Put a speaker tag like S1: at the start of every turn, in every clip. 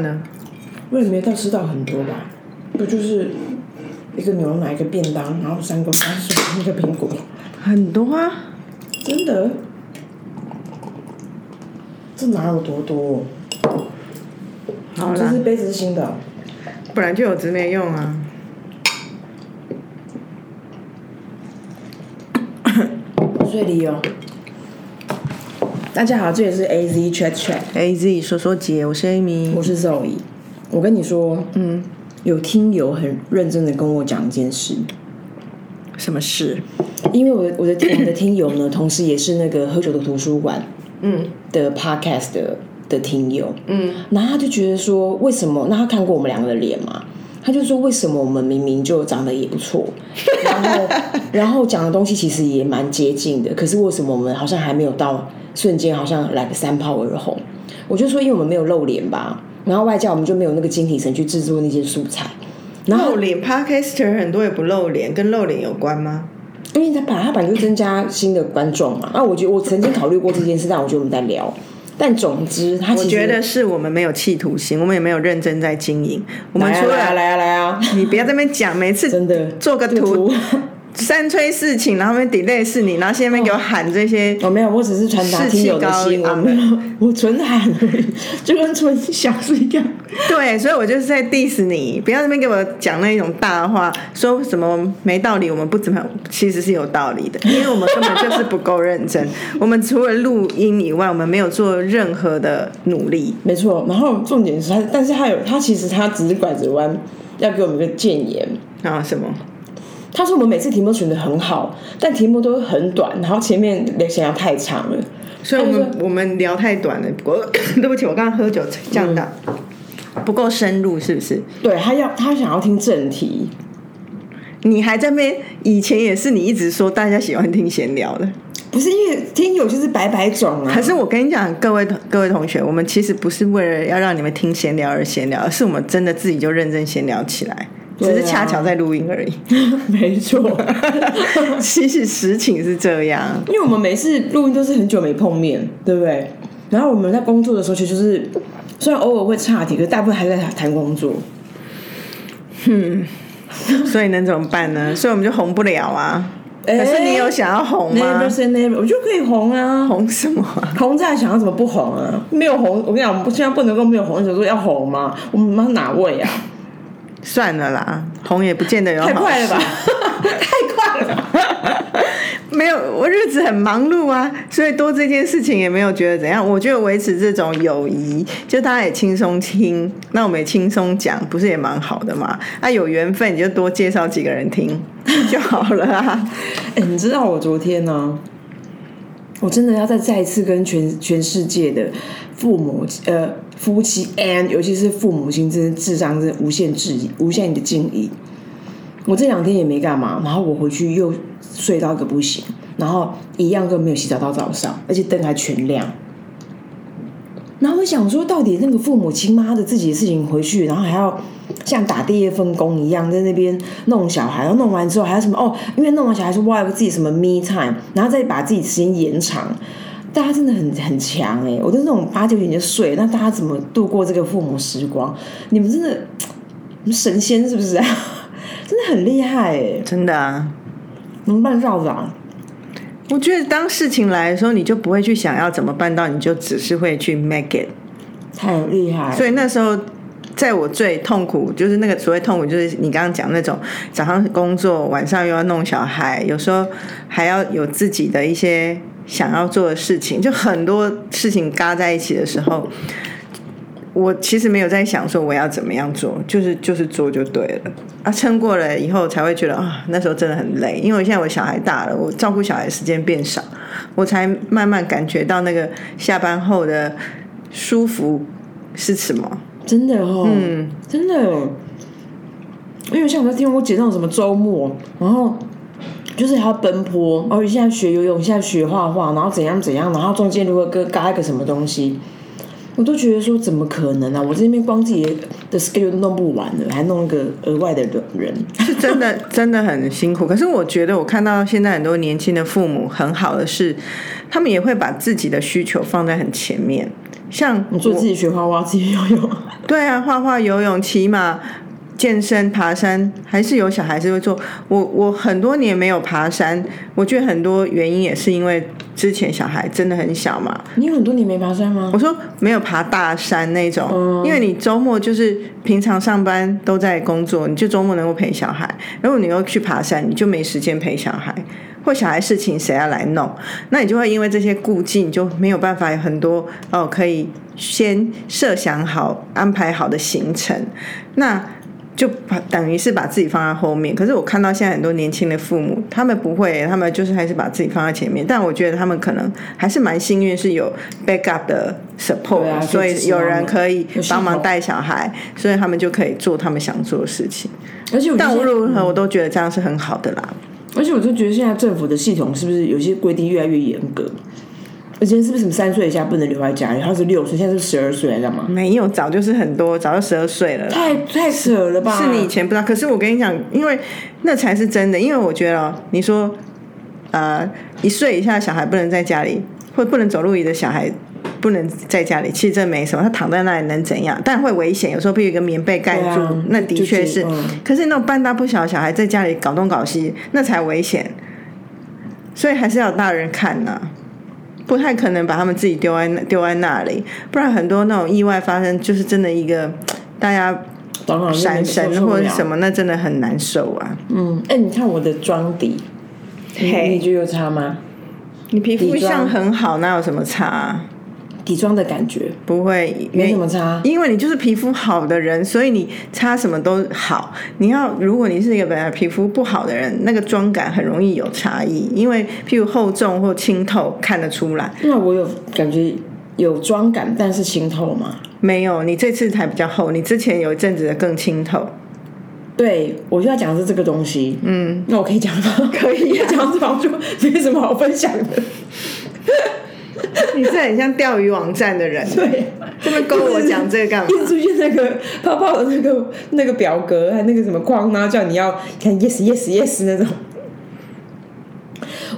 S1: 呢？
S2: 我也没到吃到很多吧，不就是一个牛奶一个便当，然后三个番薯一个苹果，
S1: 很多啊，
S2: 真的？这哪有多多？
S1: 好啦
S2: 这是，杯子是新的哦，
S1: 本来就有，只是没用啊。
S2: 睡里哦。大家好，这里是 A Z Chat
S1: Chat，A Z 说说姐，我是 Amy，
S2: 我是 Zoe。我跟你说，嗯，有听友很认真的跟我讲一件事，
S1: 什么事？
S2: 因为我的我的我的听友呢，同时也是那个喝酒的图书馆
S1: 嗯
S2: 的 podcast 的的听友，
S1: 嗯，
S2: 然后他就觉得说，为什么？那他看过我们两个的脸嘛？他就说，为什么我们明明就长得也不错，然后 然后讲的东西其实也蛮接近的，可是为什么我们好像还没有到瞬间好像来个三炮而红？我就说，因为我们没有露脸吧，然后外加我们就没有那个精体神去制作那些素材，然后
S1: 露脸 Podcaster 很多也不露脸，跟露脸有关吗？
S2: 因为他本来他本来就增加新的观众嘛，啊我觉得我曾经考虑过这件事，但我觉得我们在聊。但总之，他
S1: 我觉得是我们没有企图心，我们也没有认真在经营。我们出
S2: 来啊来啊
S1: 了
S2: 来啊来啊，
S1: 你不要在那边讲，每次
S2: 真的
S1: 做个
S2: 这
S1: 图，三催四请，然后那边 delay 是你，然后现在那边给我喊这些，
S2: 我没有，我只是传达听友的
S1: 高
S2: 心，我
S1: 昂
S2: 没有，我纯喊而已，就跟纯小是一样。
S1: 对，所以我就是在 diss 你，不要在那边给我讲那种大话，说什么没道理，我们不怎么样，其实是有道理的，因为我们根本就是不够认真。我们除了录音以外，我们没有做任何的努力。
S2: 没错，然后重点是他，但是他有他其实他只是拐着弯要给我们一个建言。
S1: 啊，什么？
S2: 他说我们每次题目选的很好，但题目都很短，然后前面想要太长了。
S1: 所以我们我们聊太短了。我 对不起，我刚刚喝酒降到、不够深入，是不是？
S2: 对他要他想要听正题，
S1: 你还在那边，以前也是你一直说大家喜欢听闲聊的。
S2: 不是因为听友就是白白种啊。
S1: 可是我跟你讲，各位各位同学，我们其实不是为了要让你们听闲聊而闲聊，而是我们真的自己就认真闲聊起来，只是恰巧在录音而已。
S2: 没错，
S1: 其实实情是这样，
S2: 因为我们每次录音都是很久没碰面，对不对？然后我们在工作的时候，其实就是虽然偶尔会岔题，可是大部分还在谈工作。
S1: 所以能怎么办呢？所以我们就红不了啊。
S2: 哎
S1: 可是你有想要红吗
S2: Never？say never，我就可以红啊，
S1: 红什么啊？
S2: 红在想要怎么不红啊？没有红，我跟你讲，我们现在不能够没有红，想说要红吗？我们妈哪位啊？
S1: 算了啦，红也不见得有好
S2: 太快了吧！太快了吧！
S1: 没有，我日子很忙碌啊，所以多这件事情也没有觉得怎样。我觉得维持这种友谊，就大家也轻松听，那我们也轻松讲，不是也蛮好的嘛？啊，有缘分你就多介绍几个人听 就好了啊。
S2: 哎、你知道我昨天呢、我真的要再再一次跟全全世界的父母呃夫妻 and 尤其是父母亲，真的智商是无限质疑，无限的敬意。我这两天也没干嘛，然后我回去又睡到个不行，然后一样都没有洗澡到早上，而且灯还全亮。然后我想说，到底那个父母亲妈的自己的事情回去，然后还要像打第二份工一样，在那边弄小孩，然后弄完之后还要什么哦，因为弄完小孩说哇，有自己什么 me time，然后再把自己时间延长。大家真的很很强哎、我都是那种八九点就睡，那大家怎么度过这个父母时光？你们真的，你们神仙是不是啊？真的很厉害哎、
S1: 真的啊，
S2: 能办到的、啊。
S1: 我觉得当事情来的时候，你就不会去想要怎么办到，你就只是会去 make it。
S2: 太厉害了！
S1: 所以那时候，在我最痛苦，就是那个所谓痛苦，就是你刚刚讲那种早上工作，晚上又要弄小孩，有时候还要有自己的一些想要做的事情，就很多事情嘎在一起的时候，我其实没有在想说我要怎么样做，就是就是做就对了。啊，撑过了以后才会觉得啊，那时候真的很累，因为我现在我小孩大了，我照顾小孩时间变少，我才慢慢感觉到那个下班后的舒服是什么。
S2: 真的哦，
S1: 嗯，
S2: 真的，因为像我在听我姐那种什么周末，然后就是还要奔波，而、哦、且现在学游泳，现在学画画，然后怎样怎样，然后中间如果跟嘎一个什么东西，我都觉得说怎么可能啊！我这边光自己的 schedule 都弄不完了，还弄一个额外的人，
S1: 是真的真的很辛苦。可是我觉得我看到现在很多年轻的父母很好的是，他们也会把自己的需求放在很前面。像
S2: 你说自己学画画，自己游泳，
S1: 对啊，画画、游泳、骑马、健身、爬山，还是有小孩子会做。我我很多年没有爬山，我觉得很多原因也是因为之前小孩真的很小嘛。
S2: 你有很多年没爬山吗
S1: 我？说没有爬大山那种，因为你周末就是平常上班都在工作，你就周末能够陪小孩。如果你又去爬山，你就没时间陪小孩，或小孩事情谁要来弄？那你就会因为这些顾忌，你就没有办法有很多哦可以先设想好、安排好的行程。那就把等于是把自己放在后面。可是我看到现在很多年轻的父母，他们不会，他们就是还是把自己放在前面。但我觉得他们可能还是蛮幸运，是有 backup 的 support，、所以有人可以帮忙带小孩，所以他们就可以做他们想做的事情。
S2: 而且我
S1: 但无论如何，我都觉得这样是很好的啦。
S2: 而且我就觉得现在政府的系统是不是有些规定越来越严格？以前是不是什么三岁以下不能留在家里？他是六岁，现在是十二岁，干嘛？
S1: 没有，早就是很多，早就十二岁了啦。
S2: 太太扯了吧！
S1: 是你以前不知道，可是我跟你讲，因为那才是真的。因为我觉得哦你说，呃，一岁以下的小孩不能在家里，或不能走路椅的小孩不能在家里，其实这没什么，他躺在那里能怎样？但会危险，有时候被一个棉被盖住，
S2: 啊
S1: 那的确是。可是那种半大不小的小孩在家里搞东搞西，那才危险。所以还是要大人看呐、不太可能把他们自己丢在那丢在那里，不然很多那种意外发生，就是真的一个大家闪神或者是什
S2: 么。
S1: 那真的很难受啊。
S2: 嗯，哎、你看我的妆底，你
S1: 嘿
S2: 你觉得有差吗？
S1: 你皮肤
S2: 底妆
S1: 像很好，哪有什么差、啊？
S2: 底妆的感觉
S1: 不会，
S2: 没什么差。
S1: 因为你就是皮肤好的人，所以你擦什么都好。你要，如果你是一个本来皮肤不好的人，那个妆感很容易有差异，因为譬如厚重或清透看得出来。
S2: 那我有感觉有妆感，但是清透吗？
S1: 没有，你这次才比较厚，你之前有一阵子的更清透。
S2: 对，我就要讲的是这个东西。嗯，那我可以讲吗？
S1: 可以啊
S2: 讲这种就没什么好分享的。
S1: 你是很像钓鱼网站的人，
S2: 对，
S1: 这边跟我讲这个干嘛？
S2: 一直出现那个泡泡的那个那个表格，还有那个什么框，然后叫你要看 yes yes yes 那种。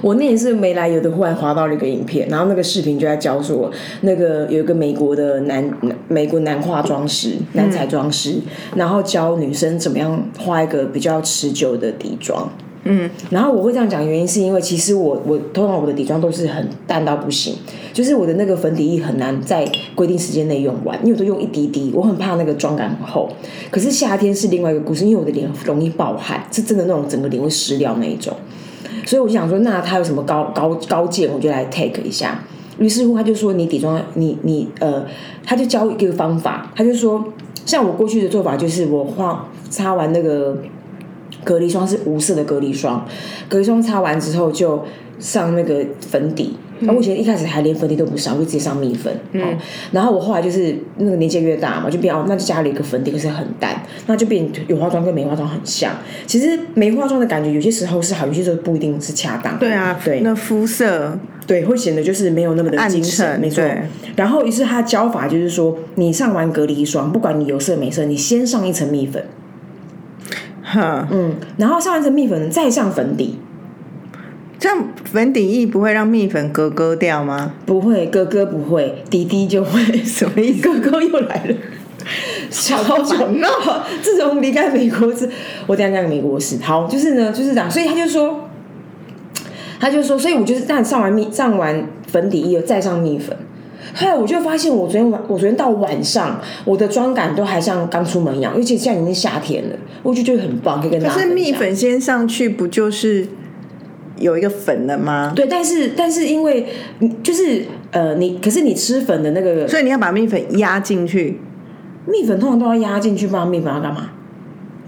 S2: 我那也是没来由的，忽然滑到了一个影片，然后那个视频就在教说，那个有一个美国的男美国男化妆师、男彩妆师，然后教女生怎么样画一个比较持久的底妆。嗯，然后我会这样讲，原因是因为其实我我通常我的底妆都是很淡到不行，就是我的那个粉底液很难在规定时间内用完，因为我都用一滴滴，我很怕那个妆感很厚。可是夏天是另外一个故事，因为我的脸容易爆汗，是真的那种整个脸会湿掉那一种。所以我就想说，那他有什么高高高见，我就来 take 一下。于是乎，他就说你底妆，你你呃，他就教一个方法，他就说，像我过去的做法就是我画擦完那个隔离霜是无色的隔离霜，隔离霜擦完之后就上那个粉底。那、我以前一开始还连粉底都不上，我就直接上蜜粉。嗯，然后我后来就是那个年纪越大嘛，就变哦，那就加了一个粉底，可是很淡，那就变有化妆跟没化妆很像。其实没化妆的感觉有些时候是好，有些时候不一定是恰当。
S1: 对啊，
S2: 对
S1: 那肤色
S2: 对，会显得就是没有那么的精神，没错。然后于是他教法就是说，你上完隔离霜，不管你有色没色，你先上一层蜜粉，
S1: 哈，
S2: 嗯，然后上完一层蜜粉，再上粉底，
S1: 这样粉底液不会让蜜粉格格掉吗？
S2: 不会，哥哥不会，弟弟就会。
S1: 什么意思？
S2: 哥哥又来了。小好久闹，自从离开美国是，我等一下讲美国史。好，就是呢，就是这样，所以他就说，他就说，所以我就是这样上完蜜，上完粉底液再上蜜粉。后来我就发现，我昨天晚，我昨天到晚上，我的妆感都还像刚出门一样，而且现在已经夏天了，我就觉得很棒，可以跟大
S1: 可是。蜜粉先上去，不就是有一个粉了吗？
S2: 对，但是但是因为就是呃，你可是你吃粉的那个
S1: 所以你要把蜜粉压进去。
S2: 蜜粉通常都要压进去，不然蜜粉要干嘛？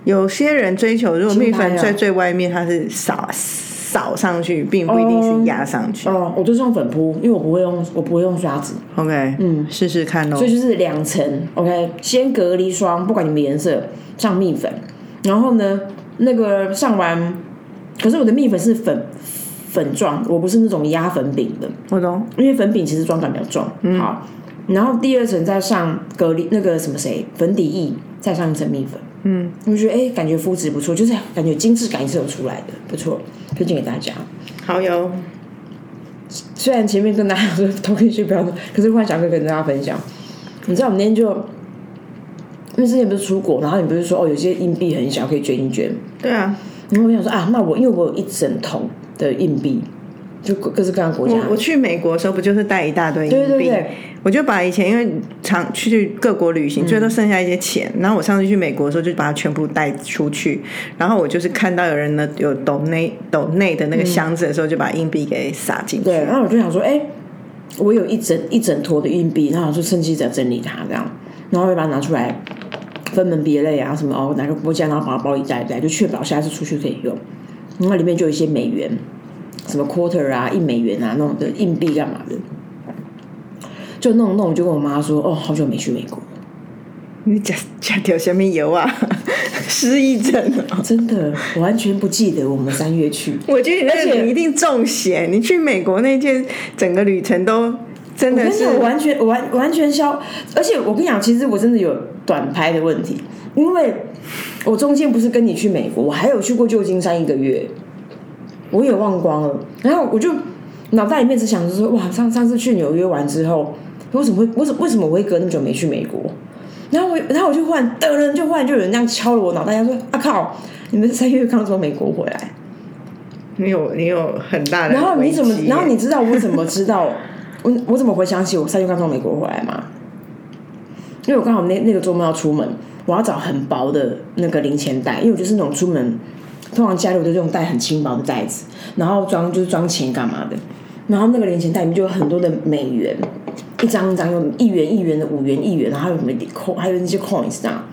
S1: 有些人追求，如果蜜粉在最外面，它是扫扫上去，并不一定是压上去。
S2: 哦，我就是用粉扑，因为我不会用，我不会用刷子
S1: ，OK，嗯，试试看哦
S2: 所。以就是两层。OK，先隔离霜，不管你们颜色，上蜜粉，然后呢，那个上完，可是我的蜜粉是粉粉状，我不是那种压粉饼的，
S1: 我懂。
S2: 因为粉饼其实妆感比较重。好，然后第二层再上隔离那个什么谁粉底液，再上一层蜜粉。嗯，我觉得哎、感觉肤质不错，就是感觉精致感也是有出来的，不错，推荐给大家。
S1: 好友，
S2: 虽然前面跟大家说同学不要弄，可是忽然想跟跟大家分享，你知道我们那天就，因为之前不是出国，然后你不是说哦，有些硬币很小，可以捐一捐。
S1: 对啊，
S2: 然后我想说啊，那我因为我有一整桶的硬币，就各各式各样的国家
S1: 我，我去美国的时候不就是带一大堆硬币？
S2: 对对对
S1: 我就把以前因为常去各国旅行，最后都剩下一些钱，然后我上次去美国的时候就把它全部带出去，然后我就是看到有人呢有抖内抖内的那个箱子的时候，就把硬币给撒进去。
S2: 对，然后我就想说，哎、我有一整一整坨的硬币，然后我就趁机在整理它，这样，然后会把它拿出来分门别类啊，什么哦哪个国家，然后把它包一袋一袋，就确保下次出去可以用。然后里面就有一些美元，什么 quarter 啊、一美元啊那种的硬币干嘛的，就弄弄，我就跟我妈说，哦，好久没去美国，
S1: 你假假条下面油啊，失忆症哦。
S2: 真的，我完全不记得我们三月去。
S1: 我觉得你那
S2: 而且
S1: 个你一定中邪，你去美国那件整个旅程都真的是
S2: 完全完完全消，而且我跟你讲，其实我真的有短拍的问题，因为我中间不是跟你去美国，我还有去过旧金山一个月，我也忘光了，然后我就脑袋里面只想着说，哇，上上次去纽约玩之后，为什么会为什么为什么我会隔那么久没去美国？然后我然后我就忽然噔噔，就忽然就有人这样敲了我脑袋，他说啊靠，你们三月刚从美国回来。
S1: 你有你有很大的
S2: 然后你怎么然后你知道我怎么知道我我怎么回想起我三月刚从美国回来吗？因为我刚好那那个周末要出门，我要找很薄的那个零钱袋，因为我就是那种出门通常家里我都用带很轻薄的袋子，然后装就是装钱干嘛的。然后那个零钱袋里面就有很多的美元，一张一张有一元一元的五元一元，然后还有什么 coin，还有那些 coins 这样。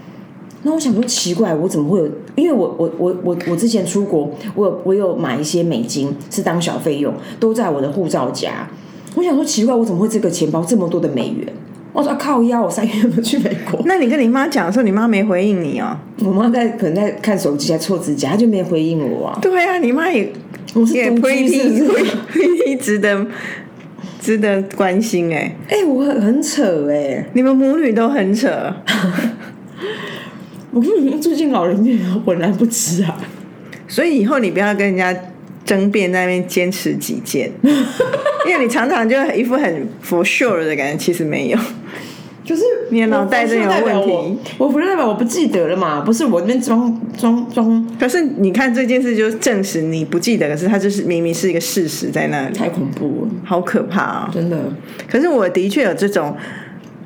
S2: 那我想说奇怪，我怎么会有？因为我我我我我之前出国，我有我有买一些美金是当小费用，都在我的护照夹。我想说奇怪，我怎么会这个钱包这么多的美元？我说、啊、靠腰，我三月份去美国？
S1: 那你跟你妈讲的时候，你妈没回应你哦？
S2: 我妈在可能在看手机，在搓指甲，她就没回应我啊。
S1: 对啊，你妈也
S2: 我是
S1: 也
S2: 独居是不是
S1: ？pretty 值得值得关心哎、
S2: 哎、我很很扯哎、
S1: 你们母女都很扯，
S2: 我跟你说，最近老人院浑然不知啊。
S1: 所以以后你不要跟人家争辩在那边坚持己见，因为你常常就一副很 for sure 的感觉，其实没有。
S2: 就是
S1: 你的脑袋真有问题
S2: 我不是代表我不记得了嘛？不是我那边装装装，
S1: 可是你看这件事，就证实你不记得，可是它就是明明是一个事实在那里，
S2: 太恐怖了，
S1: 好可怕啊、
S2: 真的。
S1: 可是我的确有这种，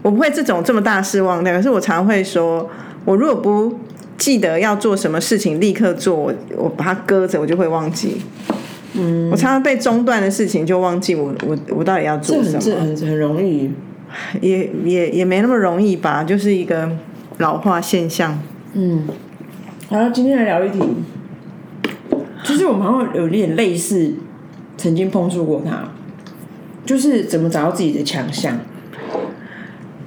S1: 我不会这种这么大失望的。可是我常会说，我如果不记得要做什么事情，立刻做，我我把它搁着，我就会忘记。嗯，我常常被中断的事情就忘记我我我到底要做什么，
S2: 很这很很容易。
S1: 也也也没那么容易吧，就是一个老化现象。
S2: 嗯，好，今天来聊一题，就是我们好像有点类似，曾经碰触过它，就是怎么找到自己的强项。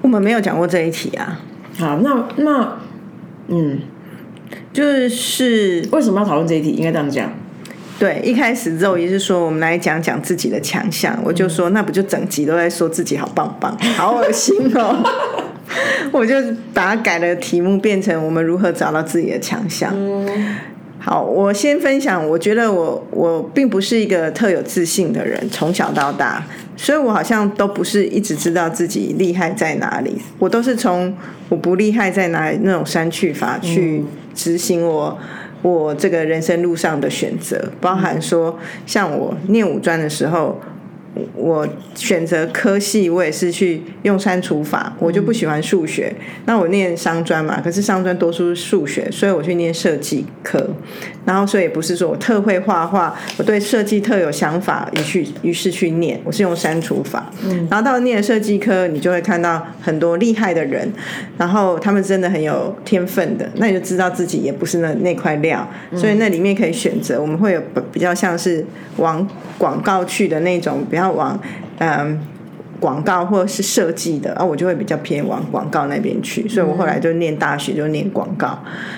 S1: 我们没有讲过这一题啊，
S2: 好，那那嗯，
S1: 就是
S2: 为什么要讨论这一题？应该这样讲。
S1: 对，一开始肉也是说我们来讲讲自己的强项，我就说那不就整集都在说自己好棒棒，好恶心哦。我就把它改了题目，变成我们如何找到自己的强项。好，我先分享，我觉得我我并不是一个特有自信的人，从小到大，所以我好像都不是一直知道自己厉害在哪里，我都是从我不厉害在哪里那种删去法去执行我。我这个人生路上的选择，包含说，像我念五专的时候，我选择科系，我也是去用删除法，我就不喜欢数学。那我念商专嘛，可是商专多数是数学，所以我去念设计科。然后，所以也不是说我特会画画，我对设计特有想法，于去于是去念，我是用删除法。然后到了念设计科，你就会看到很多厉害的人，然后他们真的很有天分的，那你就知道自己也不是那那块料，所以那里面可以选择，我们会有比较像是往广告去的那种，比较往嗯。广告或者是设计的，啊，我就会比较偏往广告那边去，所以我后来就念大学就念广告，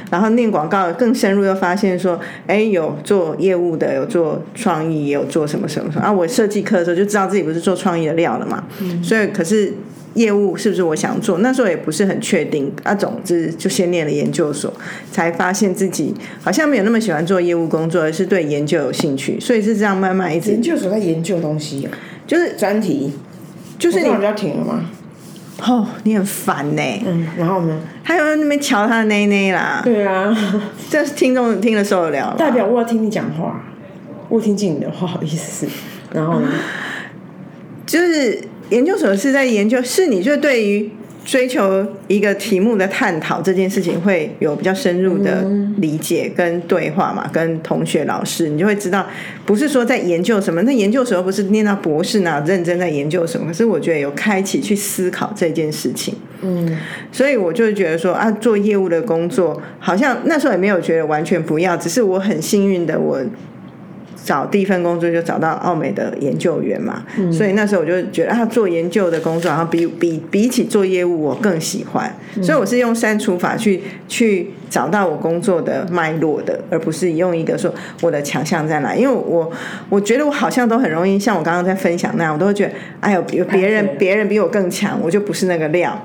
S1: 然后念广告更深入，又发现说，哎，有做业务的，有做创意，也有做什么什么什么啊。我设计课的时候就知道自己不是做创意的料了嘛，所以可是业务是不是我想做？那时候也不是很确定啊。总之就先念了研究所，才发现自己好像没有那么喜欢做业务工作，而是对研究有兴趣，所以是这样慢慢一直
S2: 研究所在研究东西、啊，
S1: 就是
S2: 专题，
S1: 就是你
S2: 我这样比较停了吗？
S1: 哦，你很烦呢、
S2: 嗯，然后呢？
S1: 还有在那边瞧他的内内啦，
S2: 对啊，
S1: 这听众听了受得了吗？
S2: 代表我要听你讲话，我听进你的话，好意思，然后呢？
S1: 就是研究所是在研究，是你就对于追求一个题目的探讨这件事情会有比较深入的理解跟对话嘛，跟同学老师，你就会知道，不是说在研究什么，那研究所又不是念到博士哪认真在研究什么，可是我觉得有开启去思考这件事情。
S2: 嗯，
S1: 所以我就觉得说啊，做业务的工作好像那时候也没有觉得完全不要，只是我很幸运的我。找第一份工作就找到奥美的研究员嘛，所以那时候我就觉得啊，做研究的工作，然后比比比起做业务，我更喜欢。所以我是用删除法去去找到我工作的脉络的，而不是用一个说我的强项在哪。因为我我觉得我好像都很容易像我刚刚在分享那样，我都会觉得哎呦，有别人别人比我更强，我就不是那个料，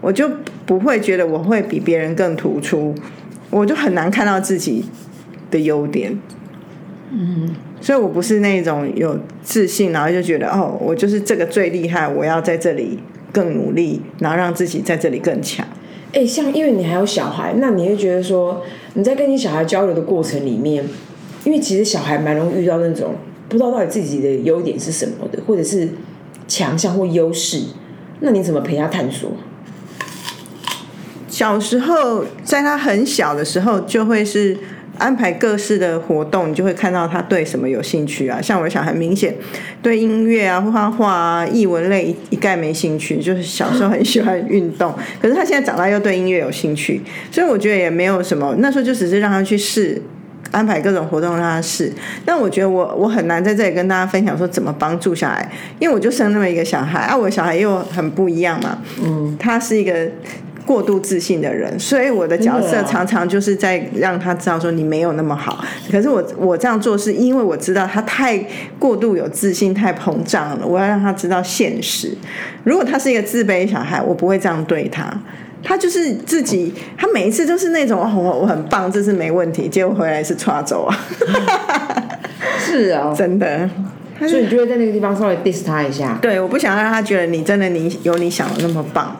S1: 我就不会觉得我会比别人更突出，我就很难看到自己的优点。
S2: 嗯，
S1: 所以我不是那种有自信，然后就觉得哦，我就是这个最厉害，我要在这里更努力，然后让自己在这里更强。
S2: 哎、像因为你还有小孩，那你会觉得说你在跟你小孩交流的过程里面，因为其实小孩蛮容易遇到那种不知道到底自己的优点是什么的，或者是强项或优势，那你怎么陪他探索？
S1: 小时候，在他很小的时候，就会是安排各式的活动，你就会看到他对什么有兴趣啊。像我的小孩，明显对音乐啊、画画啊、艺文类一一概没兴趣，就是小时候很喜欢运动，可是他现在长大又对音乐有兴趣，所以我觉得也没有什么。那时候就只是让他去试。安排各种活动让他试，但我觉得我我很难在这里跟大家分享说怎么帮助小孩，因为我就生那么一个小孩啊，我的小孩又很不一样嘛，嗯，他是一个过度自信的人，所以我的角色常常就是在让他知道说你没有那么好。可是我我这样做是因为我知道他太过度有自信，太膨胀了，我要让他知道现实。如果他是一个自卑小孩，我不会这样对他。他就是自己，他每一次都是那种哦，我我很棒，这次没问题，结果回来是抓走啊，
S2: 是啊、
S1: 真的。
S2: 所以你就会在那个地方稍微 diss 他一下。
S1: 对，我不想让他觉得你真的你有你想的那么棒。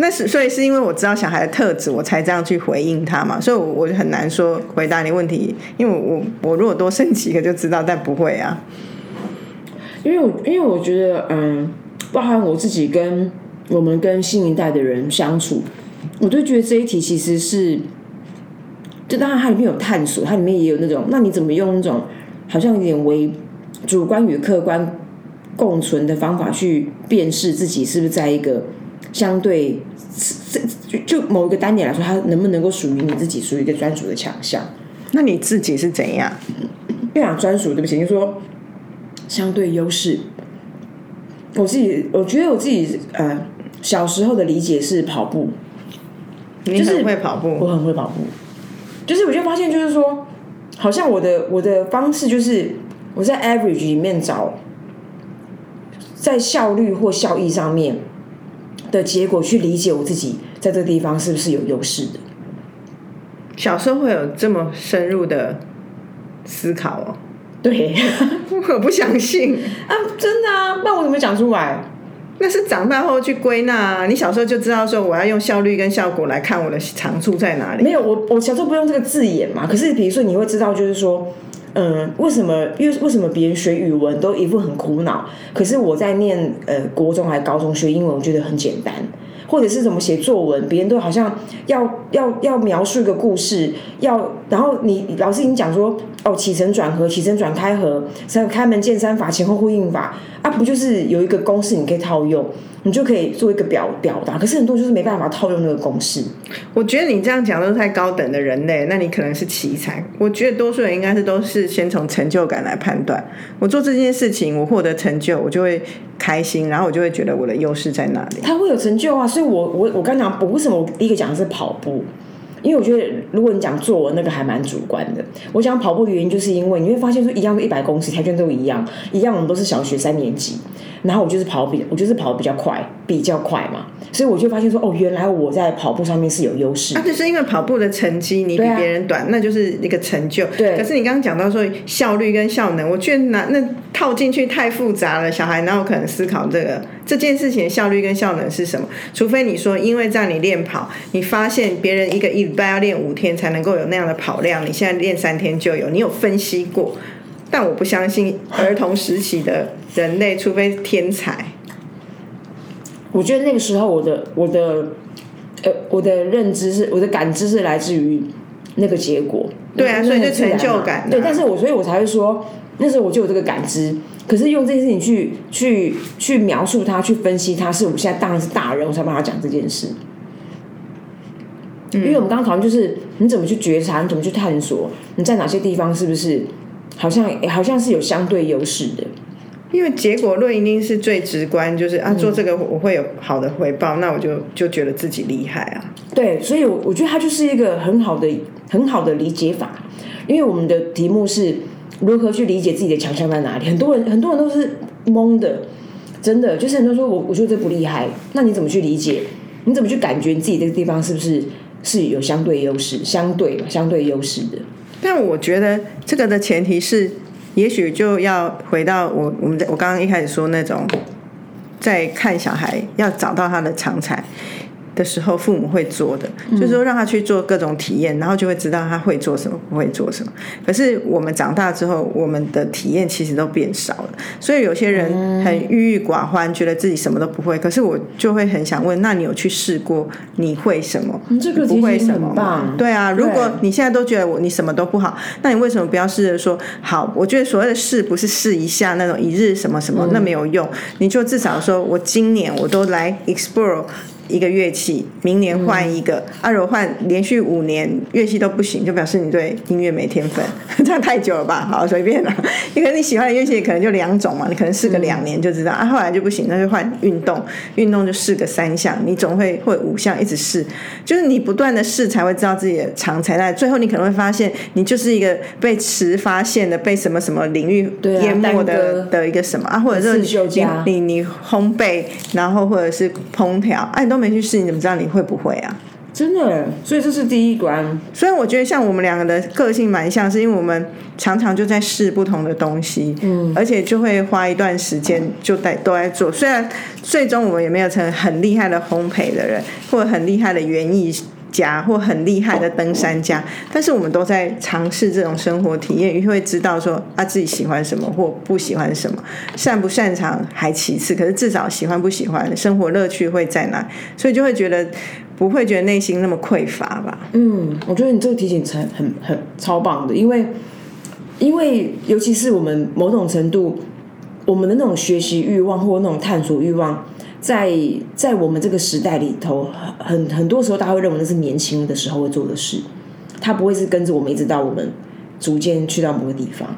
S1: 那是所以是因为我知道小孩的特质，我才这样去回应他嘛，所以我我很难说回答你问题，因为我我如果多生几个就知道，但不会啊。
S2: 因为我因为我觉得，嗯，包含我自己跟我们跟新一代的人相处，我就觉得这一题其实是，就当然它里面有探索，它里面也有那种，那你怎么用那种好像有点为主观与客观共存的方法去辨识自己是不是在一个相对这就就某一个单点来说，它能不能够属于你自己，属于一个专属的强项。
S1: 那你自己是怎样？
S2: 不讲专属，对不起，就说相对优势。我自己，我觉得我自己，呃，小时候的理解是跑步，
S1: 你很会跑步，
S2: 我很会跑步，就是我就发现，就是说，好像我的我的方式就是我在 average 里面找，在效率或效益上面的结果去理解我自己在这个地方是不是有优势的。
S1: 小时候会有这么深入的思考哦，
S2: 对
S1: 我不相信。
S2: 啊，真的啊，那我怎么讲出来？
S1: 那是长大后去归纳、啊，你小时候就知道说我要用效率跟效果来看我的长处在哪里。
S2: 没有，我我小时候不用这个字眼嘛。可是比如说，你会知道，就是说，嗯，为什么？因为为什么别人学语文都一副很苦恼，可是我在念呃国中还高中学英文，我觉得很简单。或者是怎么写作文，别人都好像要要要描述一个故事，要然后你老师已经讲说哦起承转合、起承转开合、三开门见山法、前后呼应法啊，不就是有一个公式你可以套用，你就可以做一个表表达。可是很多就是没办法套用那个公式。
S1: 我觉得你这样讲都是太高等的人类，那你可能是奇才。我觉得多数人应该是都是先从成就感来判断。我做这件事情，我获得成就，我就会开心，然后我就会觉得我的优势在哪里。
S2: 他会有成就啊，所以我我我刚讲，我为什么我第一个讲的是跑步？因为我觉得，如果你讲作文，那个还蛮主观的。我讲跑步的原因，就是因为你会发现说，一样的一百公尺，台圈都一样，一样，我们都是小学三年级。然后我就是跑比我就是跑得比较快，比较快嘛，所以我就发现说，哦，原来我在跑步上面是有优势
S1: 啊，。就是因为跑步的成绩你比别人短，那就是一个成就。
S2: 对
S1: 可是你刚刚讲到说效率跟效能，我觉得那那套进去太复杂了，小孩哪有可能思考这个这件事情的效率跟效能是什么？除非你说因为在你练跑，你发现别人一个一礼拜要练五天才能够有那样的跑量，你现在练三天就有，你有分析过。但我不相信儿童时期的人类，除非天才。
S2: 我觉得那个时候我的我的呃我的认知是我的感知是来自于那个结果。
S1: 对啊所以就成就感啊
S2: 对，但是我所以我才会说那时候我就有这个感知。可是用这件事情去去去描述它，去分析它，是我现在当然是大人，我才帮他讲这件事。因为我们刚刚讨论就是你怎么去觉察，你怎么去探索，你在哪些地方是不是好像好像是有相对优势的。
S1: 因为结果论一定是最直观，就是啊，做这个我会有好的回报，那我就就觉得自己厉害啊。
S2: 对，所以我，我觉得它就是一个很好的、很好的理解法。因为我们的题目是如何去理解自己的强项在哪里。很多人，很多人都是懵的，真的就是很多人说我我觉得这不厉害，那你怎么去理解？你怎么去感觉你自己这个地方是不是是有相对优势、相对相对优势的？
S1: 但我觉得这个的前提是，也许就要回到我我们我刚刚一开始说那种，在看小孩要找到他的长才。的时候，父母会做的，就是说让他去做各种体验，然后就会知道他会做什么，不会做什么。可是我们长大之后，我们的体验其实都变少了，所以有些人很郁郁寡欢，觉得自己什么都不会。可是我就会很想问，那你有去试过？你会什么？
S2: 这个
S1: 不会什么？对啊，如果你现在都觉得我你什么都不好，那你为什么不要试着说好？我觉得所谓的试不是试一下那种一日什么什么，那没有用。你就至少说我今年我都来 explore。一个乐器，明年换一个。啊，如果换连续五年乐器都不行，就表示你对音乐没天分，这样太久了吧？好，随便了。你可能你喜欢的乐器可能就两种嘛，你可能试个两年就知道。啊，后来就不行，那就换运动，运动就试个三项，你总会会五项一直试，就是你不断的试才会知道自己的长才在。最后你可能会发现，你就是一个被迟发现的，被什么什么领域淹没的、
S2: 搁
S1: 的一个什么啊，或者是你你你烘焙，然后或者是烹调，啊，你都没去试，你怎么知道你会不会啊？
S2: 真的，所以这是第一关。
S1: 所以我觉得像我们两个的个性蛮像，是因为我们常常就在试不同的东西，嗯，而且就会花一段时间就在都在做。虽然最终我们也没有成很厉害的烘焙的人，或者很厉害的园艺家，或很厉害的登山家，但是我们都在尝试这种生活体验，会知道说啊自己喜欢什么或不喜欢什么，擅不擅长还其次，可是至少喜欢不喜欢，生活乐趣会在哪，所以就会觉得不会觉得内心那么匮乏吧。
S2: 嗯，我觉得你这个提醒很很很超棒的，因为因为尤其是我们某种程度，我们的那种学习欲望或那种探索欲望，在在我们这个时代里头，很很多时候大家会认为那是年轻的时候会做的事，他不会是跟着我们一直到我们逐渐去到某个地方。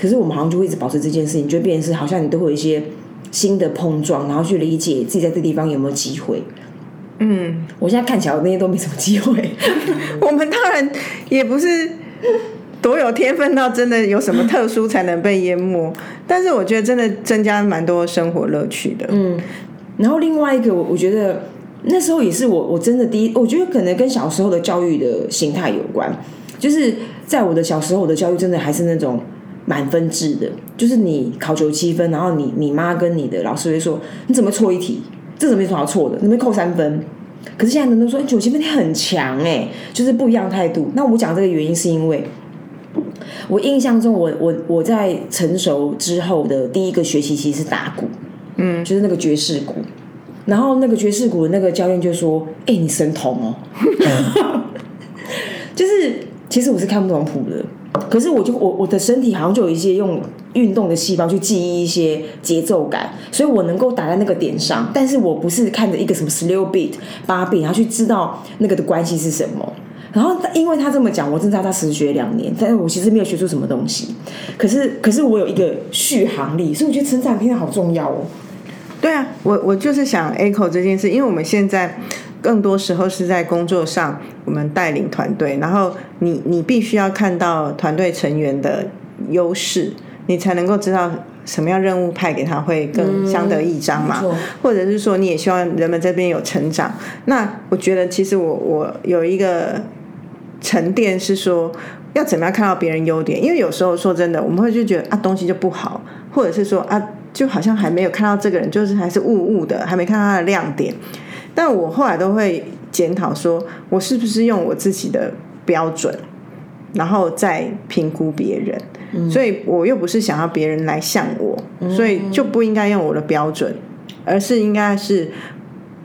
S2: 可是我们好像就会一直保持这件事情，就变成是好像你都会有一些新的碰撞，然后去理解自己在这地方有没有机会。
S1: 嗯，
S2: 我现在看起来我那些都没什么机会。
S1: 我们当然也不是多有天分到真的有什么特殊才能被淹没，但是我觉得真的增加蛮多生活乐趣的。
S2: 嗯，然后另外一个，我我觉得那时候也是我我真的第一，我觉得可能跟小时候的教育的形态有关，就是在我的小时候，我的教育真的还是那种满分制的，就是你考九七分，然后你你妈跟你的老师会说你怎么错一题，这怎么有什么好错的，你们扣三分。可是现在人都说九七分你很强哎、就是不一样态度。那我讲这个原因是因为。我印象中我，我我在成熟之后的第一个学期其实是打鼓，嗯，就是那个爵士鼓。然后那个爵士鼓的那个教练就说：“哎、你神童哦。”就是其实我是看不懂谱的，可是我就我我的身体好像就有一些用运动的细胞去记忆一些节奏感，所以我能够打在那个点上。但是我不是看着一个什么十六 beat、八 beat，然后去知道那个的关系是什么。然后因为他这么讲，我真的知道他实学两年，但是我其实没有学出什么东西。可是可是我有一个续航力，所以我觉得成长片好重要哦。
S1: 对啊，我我就是想 echo 这件事，因为我们现在更多时候是在工作上，我们带领团队，然后你你必须要看到团队成员的优势，你才能够知道什么样任务派给他会更相得益彰嘛？或者是说你也希望人们这边有成长？那我觉得其实我我有一个沉淀是说，要怎么样看到别人优点？因为有时候说真的，我们会就觉得啊东西就不好，或者是说啊就好像还没有看到这个人，就是还是雾雾的，还没看到他的亮点。但我后来都会检讨说，我是不是用我自己的标准？然后再评估别人，所以我又不是想要别人来像我，所以就不应该用我的标准，而是应该是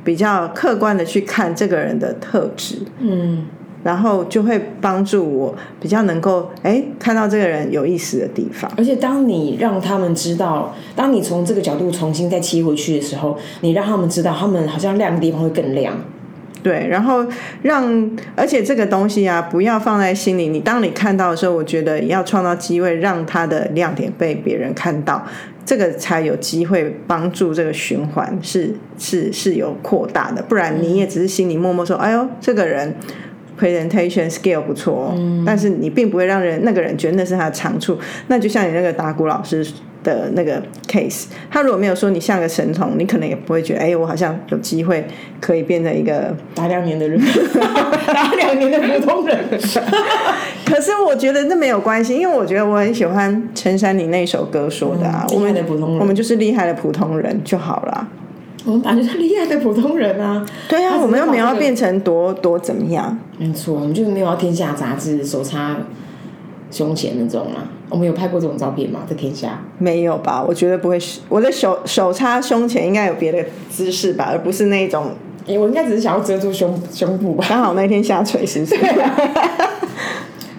S1: 比较客观的去看这个人的特质，嗯，然后就会帮助我比较能够哎看到这个人有意思的地方。
S2: 而且当你让他们知道，当你从这个角度重新再切回去的时候，你让他们知道，他们好像亮的地方会更亮。
S1: 对，然后让，而且这个东西啊，不要放在心里。你当你看到的时候，我觉得要创造机会，让他的亮点被别人看到，这个才有机会帮助这个循环是是是有扩大的。不然你也只是心里默默说：“哎呦，这个人 presentation skill 不错。”但是你并不会让人那个人觉得那是他的长处。那就像你那个打鼓老师。的那个 case，他如果没有说你像个神童，你可能也不会觉得，哎，我好像有机会可以变成一个
S2: 打两年的人，打两年的普通人。
S1: 可是我觉得那没有关系，因为我觉得我很喜欢陈珊妮那首歌说的啊，
S2: 厉害的普通人，
S1: 我们就是厉害的普通人就好了。
S2: 我们本来就是厉害的普通人啊，
S1: 对啊，我们又没有要变成多多怎么样？
S2: 没错，我们就是没有要天下杂志手插胸前那种啊。我们有拍过这种照片吗？在天下
S1: 没有吧？我觉得不会。我的手手插胸前应该有别的姿势吧，而不是那种。
S2: 我应该只是想要遮住胸胸部吧。
S1: 刚好那天下垂，是不是？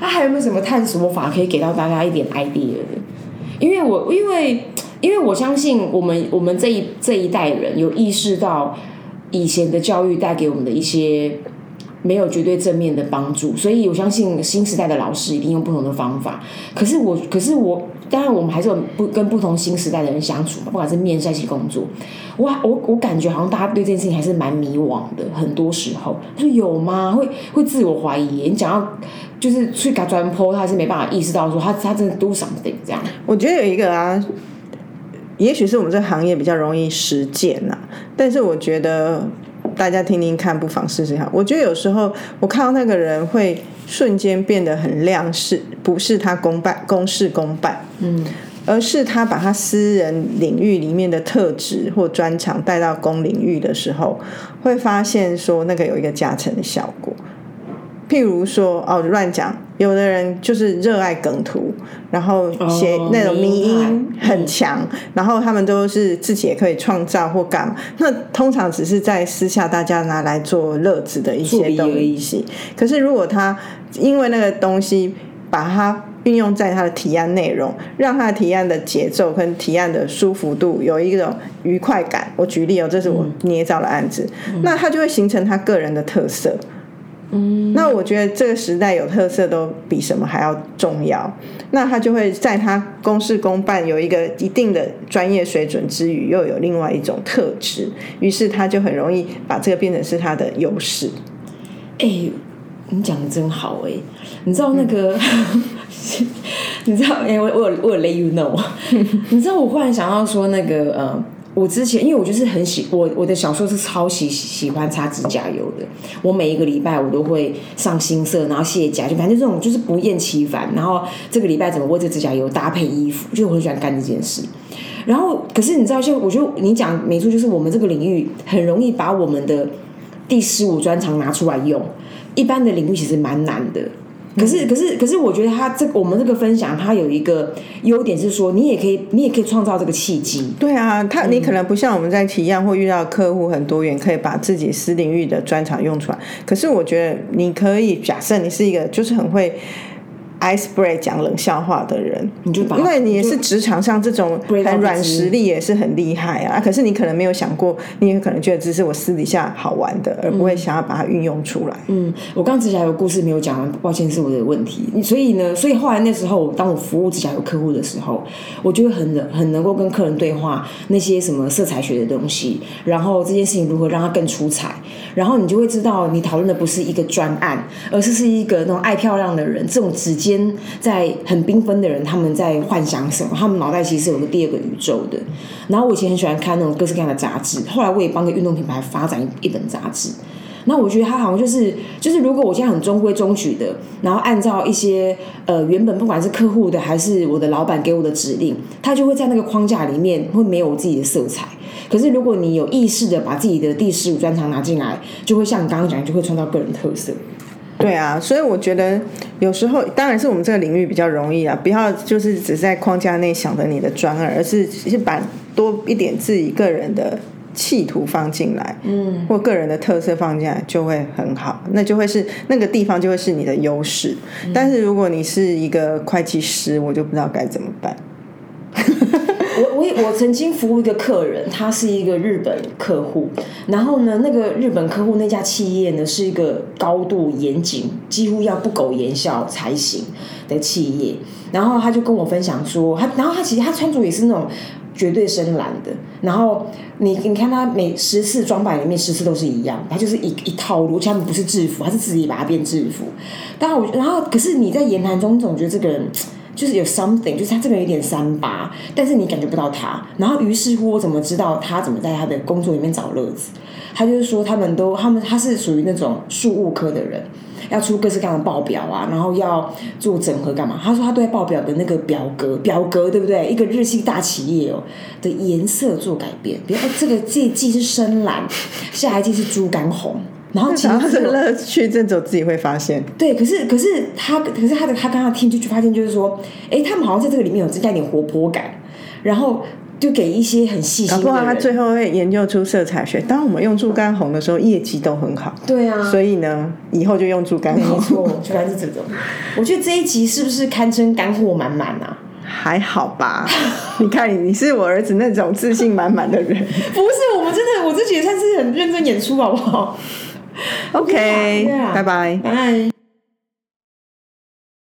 S2: 他 还有没有什么探索法可以给到大家一点 idea 的？因为我因为因为我相信我们我们这一这一代人有意识到以前的教育带给我们的一些。没有绝对正面的帮助，所以我相信新时代的老师一定用不同的方法。可是我，可是我，当然我们还是有不跟不同新时代的人相处嘛，不管是面在一起工作，我我我感觉好像大家对这件事情还是蛮迷惘的。很多时候，说有吗？会会自我怀疑。你讲要就是去搞专坡，他还是没办法意识到说他他真的 do something 这样。
S1: 我觉得有一个啊，也许是我们这个行业比较容易实践呐，但是我觉得。大家听听看，不妨试试看。我觉得有时候我看到那个人会瞬间变得很亮，是不是他公办公事公办？嗯，而是他把他私人领域里面的特质或专长带到公领域的时候，会发现说那个有一个加成的效果。譬如说，哦，乱讲。有的人就是热爱梗图，然后写那种迷音很强，然后他们都是自己也可以创造或干嘛。那通常只是在私下大家拿来做乐子的一些东西。可是如果他因为那个东西把它运用在他的提案内容，让他的提案的节奏跟提案的舒服度有一种愉快感。我举例哦，这是我捏造的案子，那他就会形成他个人的特色。嗯，那我觉得这个时代有特色都比什么还要重要。那他就会在他公事公办有一个一定的专业水准之余，又有另外一种特质，于是他就很容易把这个变成是他的优势。
S2: 哎，你讲的真好哎！你知道那个，你知道哎，我我我 let you know，你知道我忽然想到说那个呃。我之前，因为我就是很喜我我的小时候是超喜喜欢擦指甲油的，我每一个礼拜我都会上新色，然后卸甲，就反正这种就是不厌其烦。然后这个礼拜怎么为这指甲油搭配衣服，就我很喜欢干这件事。然后，可是你知道，就我觉得你讲没错，就是我们这个领域很容易把我们的第十五专长拿出来用，一般的领域其实蛮难的。可是，可是，可是，我觉得他这我们这个分享，它有一个优点是说，你也可以，你也可以创造这个契机。
S1: 对啊，他你可能不像我们在体验或遇到客户很多元，可以把自己私领域的专长用出来。可是我觉得你可以假设你是一个就是很会。Ice break 讲冷笑话的人，
S2: 你就把
S1: 因为你也是职场上这种很软实力也是很厉害啊。可是你可能没有想过，你也可能觉得只是我私底下好玩的，而不会想要把它运用出来。
S2: 嗯，我刚指甲油故事没有讲完，抱歉是我的问题。所以呢，所以后来那时候，当我服务指甲油客户的时候，我就会很能很能够跟客人对话那些什么色彩学的东西，然后这件事情如何让它更出彩，然后你就会知道，你讨论的不是一个专案，而是是一个那种爱漂亮的人，这种直接。间在很缤纷的人，他们在幻想什么？他们脑袋其实有个第二个宇宙的。然后我以前很喜欢看那种各式各样的杂志，后来我也帮个运动品牌发展一本杂志。那我觉得他好像就是就是，如果我现在很中规中矩的，然后按照一些呃原本不管是客户的还是我的老板给我的指令，他就会在那个框架里面会没有我自己的色彩。可是如果你有意识的把自己的第十五专长拿进来，就会像你刚刚讲，就会创造个人特色。
S1: 对啊，所以我觉得有时候当然是我们这个领域比较容易啊，不要就是只在框架内想着你的专二，而是是把多一点自己个人的。企图放进来，嗯，或个人的特色放进来就会很好，那就会是那个地方就会是你的优势。但是如果你是一个会计师，我就不知道该怎么办。
S2: 我我曾经服务一个客人，他是一个日本客户，然后呢，那个日本客户那家企业呢是一个高度严谨，几乎要不苟言笑才行的企业。然后他就跟我分享说，他然后他其实他穿着也是那种。绝对深蓝的，然后你你看他每十次装扮里面十次都是一样，他就是一一套路，他们不是制服，他是自己把它变制服。但我然后可是你在言谈中总觉得这个人就是有 something，就是他这个有点三八，但是你感觉不到他。然后于是乎我怎么知道他怎么在他的工作里面找乐子？他就是说他们都他们他是属于那种数务科的人。要出各式各样的报表啊，然后要做整合干嘛？他说他对报表的那个表格，表格对不对？一个日系大企业哦的颜色做改变，比如这个这季是深蓝，下一季是猪肝红，然后其
S1: 实这个乐趣，这种自己会发现。
S2: 对，可是可是他可是他的他刚刚听就去发现就是说，哎，他们好像在这个里面有增加一点活泼感，然后。就给一些很细心的
S1: 人，他最后会研究出色彩学。当我们用猪肝红的时候，业绩都很好。
S2: 对啊，
S1: 所以呢，以后就用猪肝红。
S2: 没错，就该是这种。我觉得这一集是不是堪称干货满满啊？
S1: 还好吧？你看，你是我儿子那种自信满满的人。不
S2: 是，我们真的，我自己也算是很认真演出，好不好
S1: ？OK，拜拜，
S2: 拜。